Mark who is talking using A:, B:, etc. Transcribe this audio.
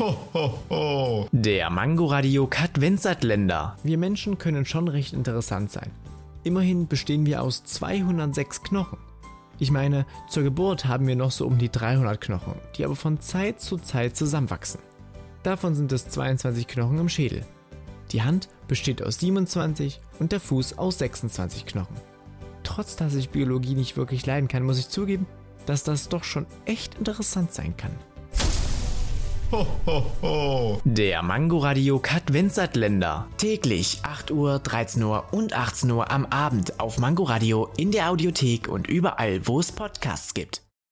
A: Ho, ho, ho.
B: Der Mangoradio Katwenzatländer. Wir Menschen können schon recht interessant sein. Immerhin bestehen wir aus 206 Knochen. Ich meine, zur Geburt haben wir noch so um die 300 Knochen, die aber von Zeit zu Zeit zusammenwachsen. Davon sind es 22 Knochen im Schädel. Die Hand besteht aus 27 und der Fuß aus 26 Knochen. Trotz dass ich Biologie nicht wirklich leiden kann, muss ich zugeben, dass das doch schon echt interessant sein kann.
A: Ho, ho, ho.
B: Der Mangoradio Katwenzatländer. Täglich 8 Uhr, 13 Uhr und 18 Uhr am Abend auf Mangoradio in der Audiothek und überall, wo es Podcasts gibt.